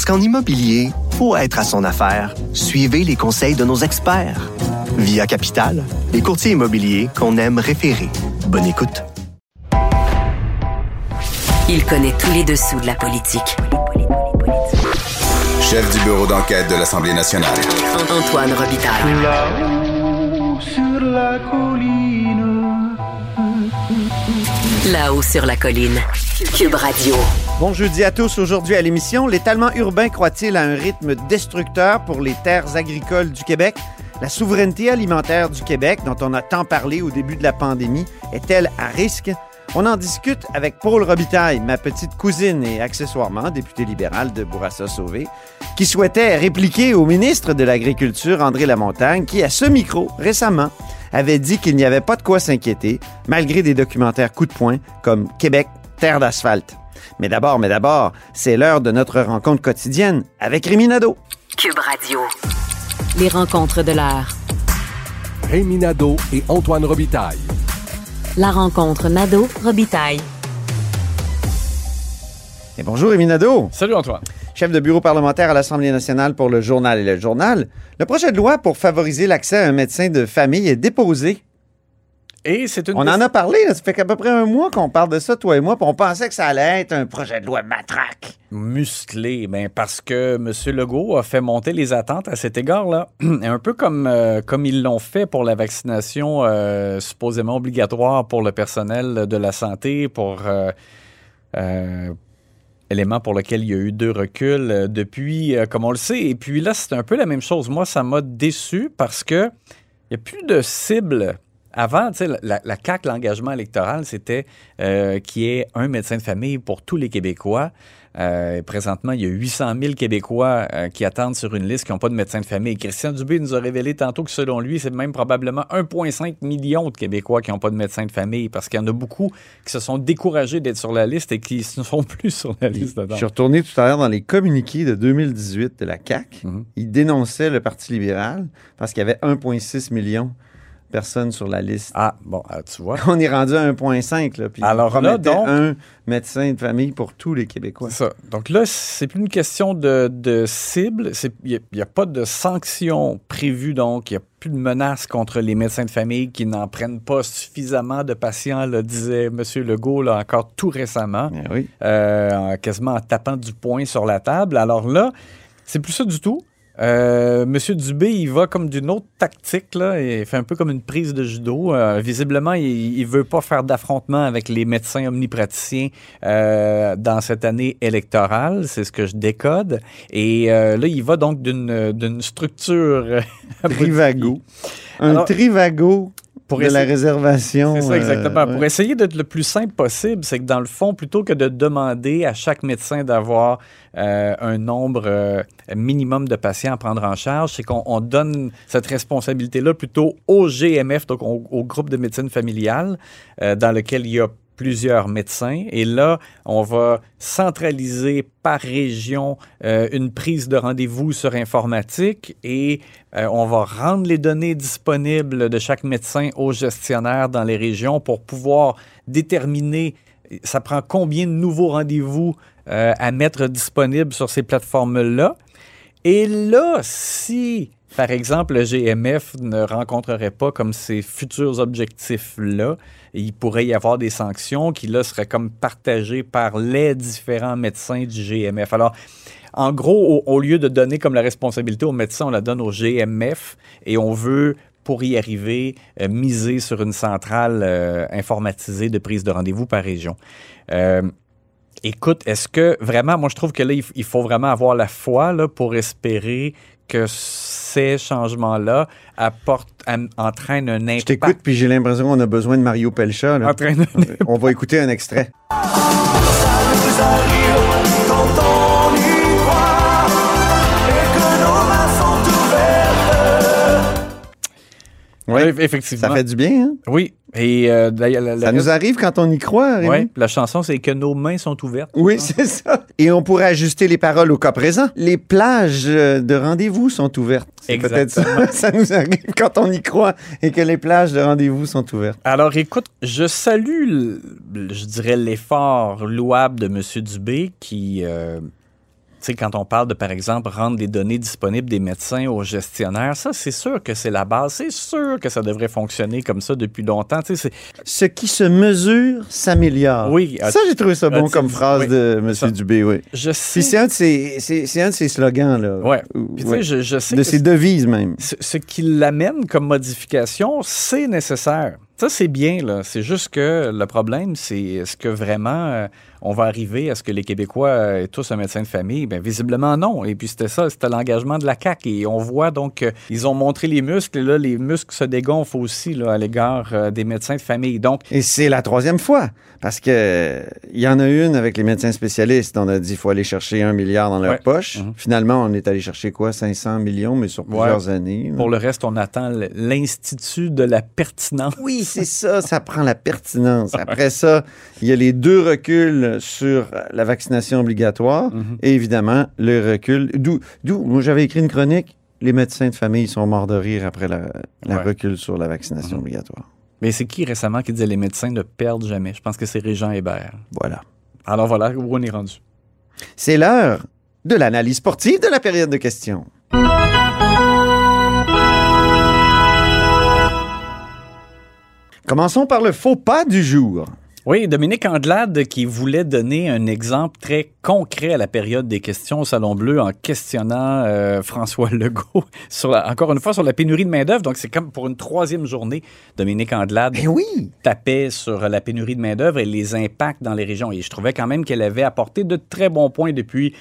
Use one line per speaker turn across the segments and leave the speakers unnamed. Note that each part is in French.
Parce qu'en immobilier, pour être à son affaire, suivez les conseils de nos experts. Via Capital, les courtiers immobiliers qu'on aime référer. Bonne écoute.
Il connaît tous les dessous de la politique.
Chef du bureau d'enquête de l'Assemblée nationale.
Antoine Robitaille.
Là-haut sur la colline.
Là-haut sur la colline. Cube Radio.
Bon jeudi à tous. Aujourd'hui à l'émission, l'étalement urbain croît-il à un rythme destructeur pour les terres agricoles du Québec? La souveraineté alimentaire du Québec, dont on a tant parlé au début de la pandémie, est-elle à risque? On en discute avec Paul Robitaille, ma petite cousine et accessoirement députée libérale de Bourassa-Sauvé, qui souhaitait répliquer au ministre de l'Agriculture, André Lamontagne, qui, à ce micro, récemment, avait dit qu'il n'y avait pas de quoi s'inquiéter, malgré des documentaires coup de poing comme Québec, terre d'asphalte. Mais d'abord, mais d'abord, c'est l'heure de notre rencontre quotidienne avec Rémi Nadeau.
Cube Radio.
Les rencontres de l'heure.
Rémi Nadeau et Antoine Robitaille.
La rencontre Nadeau-Robitaille.
Et bonjour Rémi Nadeau.
Salut Antoine.
Chef de bureau parlementaire à l'Assemblée nationale pour le journal et le journal. Le projet de loi pour favoriser l'accès à un médecin de famille est déposé.
Et c'est une
On en a parlé, là, ça fait qu'à peu près un mois qu'on parle de ça, toi et moi, puis on pensait que ça allait être un projet de loi matraque.
musclé, ben parce que M. Legault a fait monter les attentes à cet égard-là. un peu comme, euh, comme ils l'ont fait pour la vaccination euh, supposément obligatoire pour le personnel de la santé, pour euh, euh, élément pour lequel il y a eu deux reculs depuis, comme on le sait. Et puis là, c'est un peu la même chose. Moi, ça m'a déçu parce que il n'y a plus de cible. Avant, tu sais, la, la CAQ, l'engagement électoral, c'était euh, qu'il y ait un médecin de famille pour tous les Québécois. Euh, présentement, il y a 800 000 Québécois euh, qui attendent sur une liste qui n'ont pas de médecin de famille. Christian Dubé nous a révélé tantôt que selon lui, c'est même probablement 1,5 million de Québécois qui n'ont pas de médecin de famille parce qu'il y en a beaucoup qui se sont découragés d'être sur la liste et qui ne sont plus sur la liste
Je
dedans.
suis retourné tout à l'heure dans les communiqués de 2018 de la CAQ.
Mhm.
Ils dénonçaient le Parti libéral parce qu'il y avait 1,6 million personnes sur la liste.
Ah, bon, ah, tu vois.
On est rendu à 1,5. là, Puis
Alors
ils
là, donc-
un médecin de famille pour tous les Québécois.
C'est ça. Donc là, c'est plus une question de, de cible. Il n'y a, pas de sanctions prévues, donc il n'y a plus de menaces contre les médecins de famille qui n'en prennent pas suffisamment de patients, là, disait M. Legault là, encore tout récemment,
Eh oui.
euh, en- quasiment en tapant du poing sur la table. Alors là, c'est plus ça du tout. Euh, Monsieur Dubé, il va comme d'une autre tactique, là, il fait un peu comme une prise de judo. Euh, visiblement, il ne veut pas faire d'affrontement avec les médecins omnipraticiens euh, dans cette année électorale, c'est ce que je décode. Et là, il va donc d'une structure...
Trivago. Un
Alors,
trivago
pour
de la
essayer-
réservation.
C'est ça, exactement.
euh,
Pour
ouais.
essayer d'être le plus simple possible, c'est que dans le fond, plutôt que de demander à chaque médecin d'avoir euh, un nombre euh, minimum de patients à prendre en charge, c'est qu'on on donne cette responsabilité-là plutôt au GMF, donc au, au groupe de médecine familiale, dans lequel il y a plusieurs médecins. Et là, on va centraliser par région euh, une prise de rendez-vous sur informatique et euh, on va rendre les données disponibles de chaque médecin aux gestionnaires dans les régions pour pouvoir déterminer ça prend combien de nouveaux rendez-vous euh, à mettre disponibles sur ces plateformes-là. Et là, si, par exemple, le GMF ne rencontrerait pas comme ses futurs objectifs-là, il pourrait y avoir des sanctions qui, là, seraient comme partagées par les différents médecins du GMF. Alors, en gros, au, lieu de donner comme la responsabilité aux médecins, on la donne au GMF et on veut pour y arriver, euh, miser sur une centrale euh, informatisée de prise de rendez-vous par région. Euh, écoute, est-ce que vraiment, moi je trouve que là, il faut vraiment avoir la foi là, pour espérer que ces changements-là apportent, entraînent un
Je
impact.
t'écoute, puis j'ai l'impression qu'on a besoin de Mario Pelcha. là. On va écouter un extrait. Ouais.
effectivement.
Ça fait du bien, hein?
Oui. Et euh, la-
Ça nous arrive quand on y croit, Rémi.
Ouais, la chanson, c'est que nos mains sont ouvertes.
Oui, c'est ça. Et on pourrait ajuster les paroles au cas présent. Les plages de rendez-vous sont ouvertes. C'est peut-être ça. Ça nous arrive quand on y croit et que les plages de rendez-vous sont ouvertes.
Alors, écoute, je salue, je dirais, l'effort louable de M. Dubé qui, euh, sais, quand on parle de, par exemple, rendre les données disponibles des médecins aux gestionnaires, ça, c'est sûr que c'est la base. C'est sûr que ça devrait fonctionner comme ça depuis longtemps. Tu sais, c'est-
Ce qui se mesure s'améliore.
Oui.
Ça, j'ai trouvé ça bon comme phrase
oui.
de M.
Ça-
Dubé, oui.
je sais.
Puis c'est un de ses, c'est, c'est un de ses slogans, là.
Ouais.
Ou-
Puis, tu
ouais.
je, je sais
De ses devises, même.
ce, ce qui l'amène comme modification, c'est nécessaire. Ça, c'est bien, là. C'est juste que le problème, c'est est-ce que vraiment euh, on va arriver à ce que les Québécois euh, aient tous un médecin de famille? Bien, visiblement, non. Et puis, c'était ça, c'était l'engagement de la CAQ. Et on voit donc qu'ils ont montré les muscles. Et là, les muscles se dégonflent aussi là, à l'égard euh, des médecins de famille. Donc,
Et c'est la troisième fois. Parce que euh, il y en a une avec les médecins spécialistes. On a dit qu'il faut aller chercher un milliard dans leur
Ouais.
poche.
Mhm.
Finalement, on est allé chercher quoi? 500 millions, mais sur plusieurs années. là.
pour le reste, on attend l'Institut de la pertinence.
Oui, c'est ça, ça prend la pertinence. Après ça, il y a les deux reculs sur la vaccination obligatoire
Mhm.
et évidemment le recul. D'où, j'avais écrit une chronique, les médecins de famille sont morts de rire après la, la
Ouais.
recul sur la vaccination
Mhm.
obligatoire.
Mais c'est qui récemment qui disait les médecins ne perdent jamais? Je pense que c'est Régent Hébert.
Voilà.
Alors voilà où on est rendu.
C'est l'heure de l'analyse sportive de la période de questions. Commençons par le faux pas du jour.
Oui, Dominique Andelade qui voulait donner un exemple très concret à la période des questions au Salon Bleu en questionnant euh, François Legault, sur la- encore une fois, sur la pénurie de main-d'œuvre. Donc, c'est comme pour une troisième journée, Dominique Andelade
Ben oui!
tapait sur la pénurie de main-d'œuvre et les impacts dans les régions. Et je trouvais quand même qu'elle avait apporté de très bons points depuis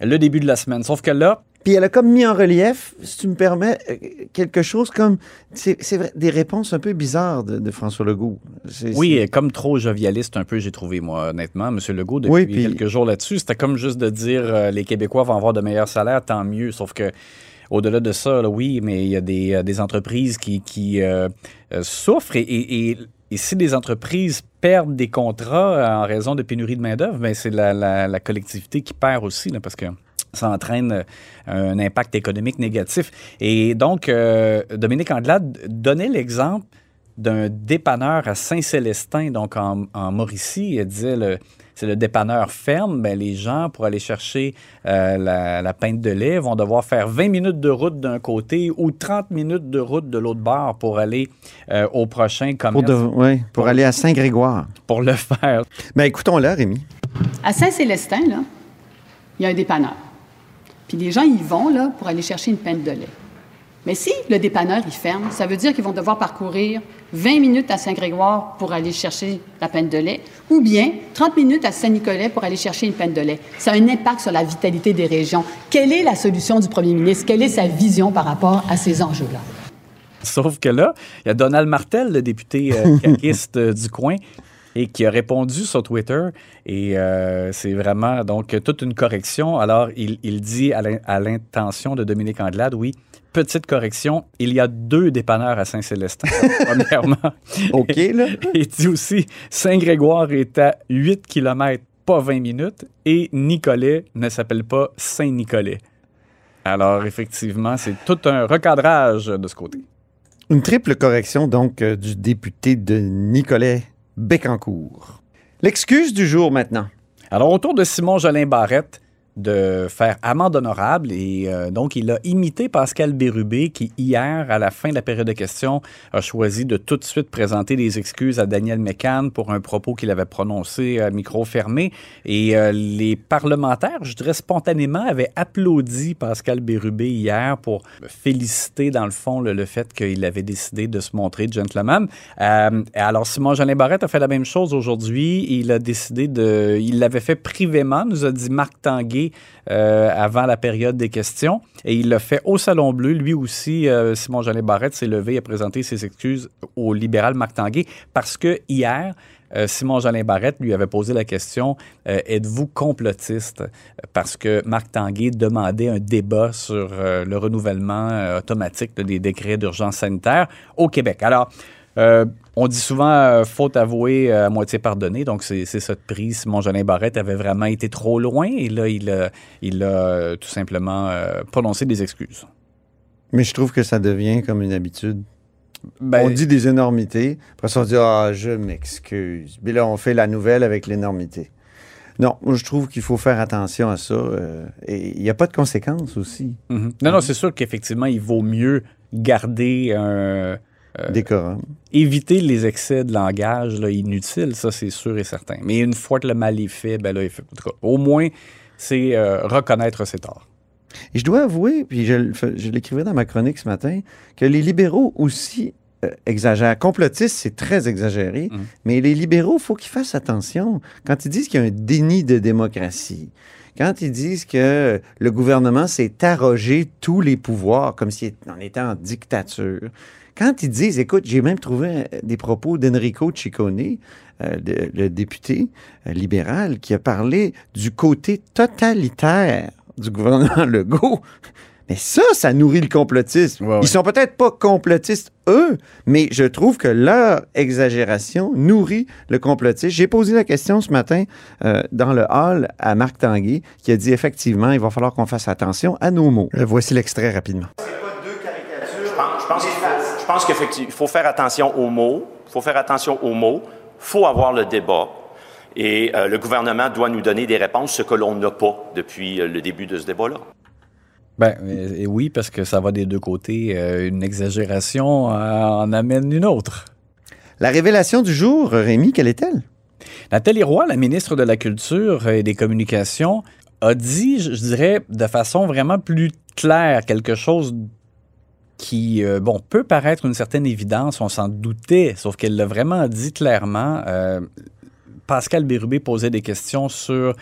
le début de la semaine. Sauf que là,
Puis elle a comme mis en relief, si tu me permets, euh, quelque chose comme. C'est vrai, des réponses un peu bizarres de, de François Legault.
Oui, comme trop jovialiste un peu, j'ai trouvé, moi, honnêtement, M. Legault, depuis
Oui, puis-
quelques jours là-dessus. C'était comme juste de dire euh, les Québécois vont avoir de meilleurs salaires, tant mieux. Sauf que, au-delà de ça, là, oui, mais il y a des, euh, des entreprises qui, qui euh, souffrent et, et- et- et si des entreprises perdent des contrats en raison de pénurie de main-d'œuvre, ben, c'est la, la- la collectivité qui perd aussi, là, parce que ça entraîne euh, un impact économique négatif. Et donc, euh, Dominique Andelade donnait l'exemple d'un dépanneur à Saint-Célestin, donc en, en Mauricie. Elle disait, le, c'est le dépanneur ferme, ben, les gens, pour aller chercher euh, la, la pinte de lait, vont devoir faire 20 minutes de route d'un côté ou 30 minutes de route de l'autre bord pour aller euh, au prochain
pour,
commerce
de- ouais, pour aller à Saint-Grégoire.
pour le faire.
Ben écoutons-la, Rémi.
À Saint-Célestin, là, il y a un dépanneur. Puis les gens y vont là, pour aller chercher une pinte de lait. Mais si le dépanneur il ferme, ça veut dire qu'ils vont devoir parcourir 20 minutes à Saint-Grégoire pour aller chercher la pinte de lait, ou bien 30 minutes à Saint-Nicolas pour aller chercher une pinte de lait. Ça a un impact sur la vitalité des régions. Quelle est la solution du premier ministre? Quelle est sa vision par rapport à ces enjeux-là?
Sauf que là, il y a Donald Martel, le député euh, caquiste euh, du coin, et qui a répondu sur Twitter. Et euh, c'est vraiment donc toute une correction. Alors, il, il dit à l'in- à l'intention de Dominique Andelade, oui, petite correction, il y a deux dépanneurs à Saint-Célestin, premièrement.
OK, là.
Et il dit aussi, Saint-Grégoire est à 8 km, pas 20 minutes, et Nicolet ne s'appelle pas Saint-Nicolet. Alors, effectivement, c'est tout un recadrage de ce côté.
Une triple correction, donc, euh, du député de Nicolet Bécancourt. L'excuse du jour maintenant.
Alors, autour de Simon Jolin Barrette, de faire amende honorable et euh, donc il a imité Pascal Bérubé qui hier à la fin de la période de questions a choisi de tout de suite présenter des excuses à Daniel Mécan pour un propos qu'il avait prononcé à micro fermé. Et euh, les parlementaires je dirais spontanément avaient applaudi Pascal Bérubé hier pour féliciter dans le fond le, fait qu'il avait décidé de se montrer gentleman. Euh, alors Simon Jolin Barrette a fait la même chose aujourd'hui. Il a décidé de il l'avait fait privément nous a dit Marc Tanguay euh, avant la période des questions. Et il l'a fait au Salon Bleu. Lui aussi, euh, Simon Jolin Barrette s'est levé et a présenté ses excuses au libéral Marc Tanguay parce que hier, euh, Simon Jolin Barrette lui avait posé la question êtes-vous complotiste? Parce que Marc Tanguay demandait un débat sur le renouvellement automatique des décrets d'urgence sanitaire au Québec. Alors, euh, on dit souvent euh, faute avouée euh, à moitié pardonnée, donc c'est de prise. Simon Jolin Barrette avait vraiment été trop loin et là, il a, il a tout simplement euh, prononcé des excuses.
Mais je trouve que ça devient comme une habitude.
Ben,
on dit des énormités, après ça, on dit Ah, je m'excuse. Puis là, on fait la nouvelle avec l'énormité. Non, moi, je trouve qu'il faut faire attention à ça. euh, et il n'y a pas de conséquences aussi.
Mhm. Non, non, c'est sûr qu'effectivement, il vaut mieux garder un. Euh,
Décorum.
éviter les excès de langage là, inutiles, ça, c'est sûr et certain. Mais une fois que le mal est fait, ben là, il fait- en tout cas, au moins, c'est euh, reconnaître ses torts.
Et je dois avouer, puis je, je l'écrivais dans ma chronique ce matin, que les libéraux aussi euh, exagèrent. Complotistes, c'est très exagéré,
Mhm.
mais les libéraux, il faut qu'ils fassent attention. Quand ils disent qu'il y a un déni de démocratie, quand ils disent que le gouvernement s'est arrogé tous les pouvoirs comme si on était en dictature, quand ils disent, écoute, j'ai même trouvé euh, des propos d'Enrico Ciccone, euh, le, le député euh, libéral, qui a parlé du côté totalitaire du gouvernement Legault. Mais ça, ça nourrit le complotisme.
Ouais, ouais.
Ils sont peut-être pas complotistes, eux, mais je trouve que leur exagération nourrit le complotisme. J'ai posé la question ce matin euh, dans le hall à Marc Tanguay, qui a dit effectivement, il va falloir qu'on fasse attention à nos mots. Euh, voici l'extrait rapidement.
Je pense je pense qu'effectivement, il faut faire attention aux mots. Il faut faire attention aux mots. Il faut avoir le débat. Et euh, le gouvernement doit nous donner des réponses, ce que l'on n'a pas depuis euh, le début de ce débat-là.
Ben, et oui, parce que ça va des deux côtés. Euh, une exagération euh, en amène une autre.
La révélation du jour, Rémi, quelle est-elle?
Nathalie Roy, la ministre de la Culture et des Communications, a dit, je je dirais, de façon vraiment plus claire, quelque chose qui, euh, bon, peut paraître une certaine évidence, on s'en doutait, sauf qu'elle l'a vraiment dit clairement. Euh, Pascal Bérubé posait des questions sur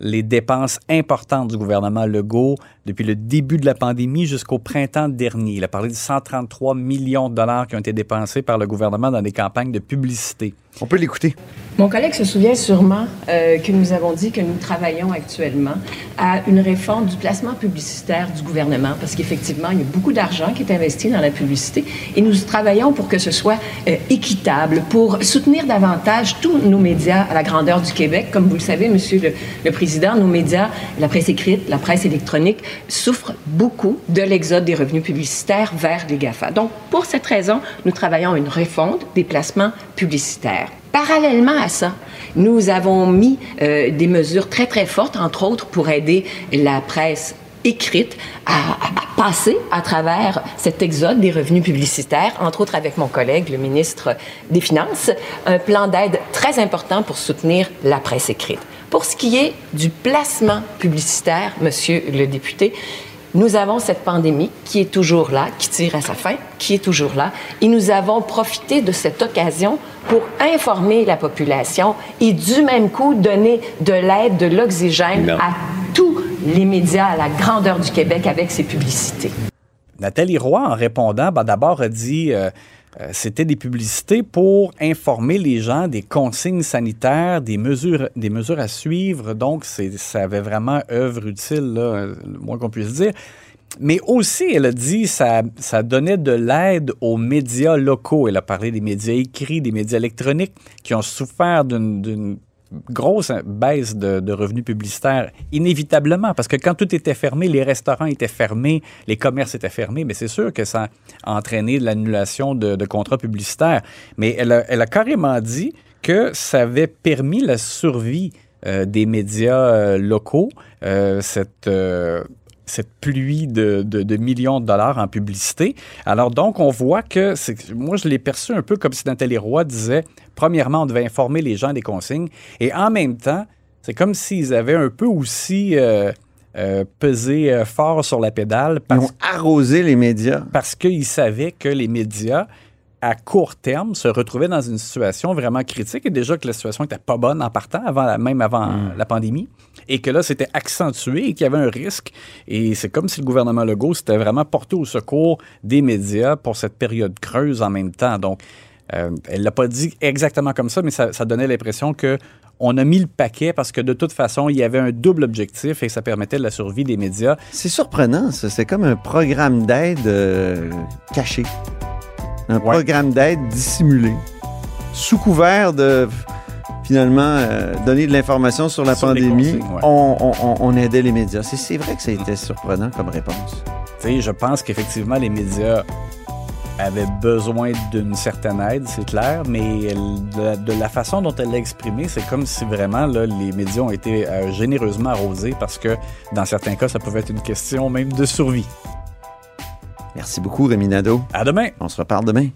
les dépenses importantes du gouvernement Legault depuis le début de la pandémie jusqu'au printemps dernier. Il a parlé de 133 millions de dollars qui ont été dépensés par le gouvernement dans des campagnes de publicité.
On peut l'écouter.
Mon collègue se souvient sûrement euh, que nous avons dit que nous travaillons actuellement à une réforme du placement publicitaire du gouvernement, parce qu'effectivement, il y a beaucoup d'argent qui est investi dans la publicité, et nous travaillons pour que ce soit euh, équitable, pour soutenir davantage tous nos médias à la grandeur du Québec. Comme vous le savez, Monsieur le, le Président, nos médias, la presse écrite, la presse électronique, souffrent beaucoup de l'exode des revenus publicitaires vers les GAFA. Donc, pour cette raison, nous travaillons à une refonte des placements publicitaires. Parallèlement à ça, nous avons mis euh, des mesures très, très fortes, entre autres pour aider la presse écrite à, à passer à travers cet exode des revenus publicitaires, entre autres avec mon collègue, le ministre des Finances, un plan d'aide très important pour soutenir la presse écrite. Pour ce qui est du placement publicitaire, monsieur le député, nous avons cette pandémie qui est toujours là, qui tire à sa fin, qui est toujours là, et nous avons profité de cette occasion pour informer la population et du même coup donner de l'aide, de l'oxygène à tous les médias à la grandeur du Québec avec ces publicités.
Nathalie Roy, en répondant, ben, d'abord a dit euh, c'était des publicités pour informer les gens des consignes sanitaires, des mesures, à suivre. Donc, ça avait vraiment œuvre utile, euh, le moins qu'on puisse dire. Mais aussi, elle a dit ça, ça donnait de l'aide aux médias locaux. Elle a parlé des médias écrits, des médias électroniques qui ont souffert d'une grosse baisse de, revenus publicitaires, inévitablement, parce que quand tout était fermé, les restaurants étaient fermés, les commerces étaient fermés, mais c'est sûr que ça a entraîné l'annulation de, contrats publicitaires. Mais elle a, elle a carrément dit que ça avait permis la survie euh, des médias euh, locaux, euh, cette... cette pluie de, de- de millions de dollars en publicité. Alors donc, on voit que, moi, je l'ai perçu un peu comme si Nathalie Roy disait, premièrement, on devait informer les gens des consignes, et en même temps, c'est comme s'ils avaient un peu aussi euh, euh, pesé euh, fort sur la pédale.
Ils
Parce,
ont arrosé les médias.
parce qu'ils savaient que les médias, à court terme, se retrouvaient dans une situation vraiment critique, et déjà que la situation n'était pas bonne en partant, avant, même avant
Mm.
la pandémie, et que là, c'était accentué et qu'il y avait un risque. Et c'est comme si le gouvernement Legault s'était vraiment porté au secours des médias pour cette période creuse en même temps. Donc, euh, elle l'a pas dit exactement comme ça, mais ça, ça donnait l'impression que on a mis le paquet parce que de toute façon, il y avait un double objectif et ça permettait la survie des médias.
C'est surprenant, ça. C'est comme un programme d'aide euh, caché. Un programme d'aide dissimulé. Sous couvert de finalement euh, donner de l'information sur la
Sur
pandémie,
ouais.
on, on- on aidait les médias. C'est- vrai que ça a été surprenant comme réponse.
Je pense qu'effectivement, les médias avaient besoin d'une certaine aide, c'est clair, mais de, la- de la façon dont elle l'a exprimé, c'est comme si vraiment là, les médias ont été euh, généreusement arrosés parce que dans certains cas, ça pouvait être une question même de survie.
Merci beaucoup, Rémi Nadeau.
À demain.
On se reparle demain.